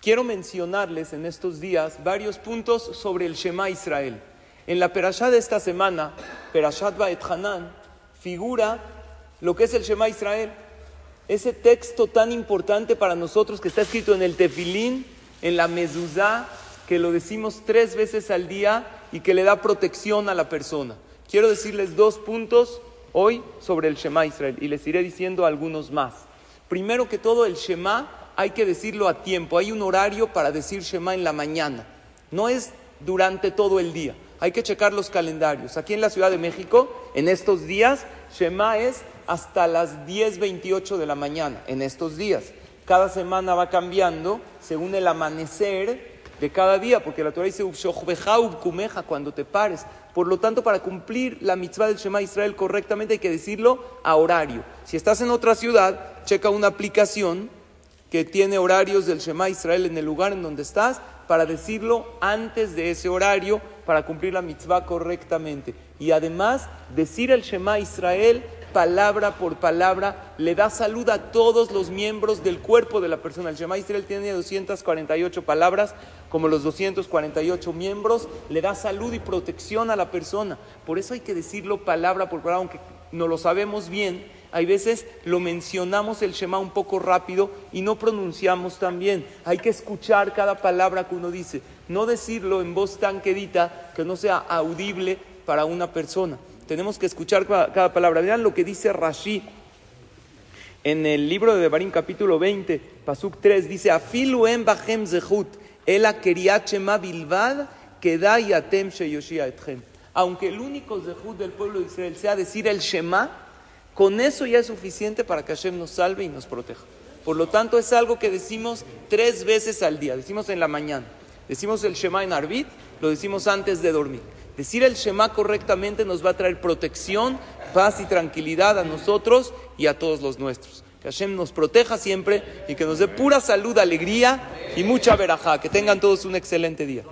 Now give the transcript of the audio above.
Quiero mencionarles en estos días varios puntos sobre el Shema Israel. En la perashá de esta semana, Perashat Baet Hanan, figura lo que es el Shema Israel. Ese texto tan importante para nosotros que está escrito en el Tefilín, en la Mezuzá, que lo decimos tres veces al día y que le da protección a la persona. Quiero decirles dos puntos hoy sobre el Shema Israel y les iré diciendo algunos más. Primero que todo, el Shema hay que decirlo a tiempo. Hay un horario para decir Shema en la mañana. No es durante todo el día. Hay que checar los calendarios. Aquí en la Ciudad de México, en estos días, Shema es hasta las 10.28 de la mañana, en estos días. Cada semana va cambiando según el amanecer de cada día, porque la Torah dice, cuando te pares. Por lo tanto, para cumplir la mitzvah del Shema Israel correctamente hay que decirlo a horario. Si estás en otra ciudad, checa una aplicación que tiene horarios del Shema Israel en el lugar en donde estás para decirlo antes de ese horario para cumplir la mitzvah correctamente. Y además, decir el Shema Israel palabra por palabra le da salud a todos los miembros del cuerpo de la persona. El Shema Israel tiene 248 palabras, como los 248 miembros, le da salud y protección a la persona. Por eso hay que decirlo palabra por palabra, aunque no lo sabemos bien hay veces lo mencionamos el Shema un poco rápido y no pronunciamos tan bien. Hay que escuchar cada palabra que uno dice, no decirlo en voz tan quedita que no sea audible para una persona. Tenemos que escuchar cada, palabra. Vean lo que dice Rashi en el libro de Devarim capítulo 20, Pasuk 3, dice, Afilu en bahem zehut, ela shema bilvad, atem etchem. Aunque el único zehut del pueblo de Israel sea decir el Shema, con eso ya es suficiente para que Hashem nos salve y nos proteja. Por lo tanto, es algo que decimos tres veces al día. Decimos en la mañana. Decimos el Shema en Arbit, lo decimos antes de dormir. Decir el Shema correctamente nos va a traer protección, paz y tranquilidad a nosotros y a todos los nuestros. Que Hashem nos proteja siempre y que nos dé pura salud, alegría y mucha verajá. Que tengan todos un excelente día.